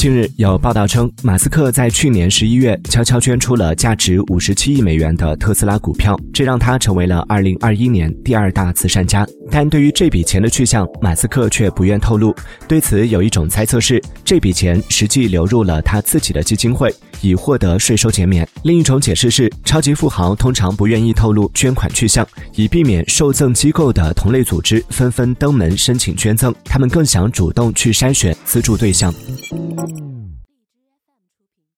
近日有报道称马斯克在去年十一月悄悄捐出了价值五十七亿美元的特斯拉股票这让他成为了二零二一年第二大慈善家。但对于这笔钱的去向马斯克却不愿透露对此有一种猜测是这笔钱实际流入了他自己的基金会以获得税收减免。另一种解释是超级富豪通常不愿意透露捐款去向以避免受赠机构的同类组织纷纷登门申请捐赠他们更想主动去筛选资助对象。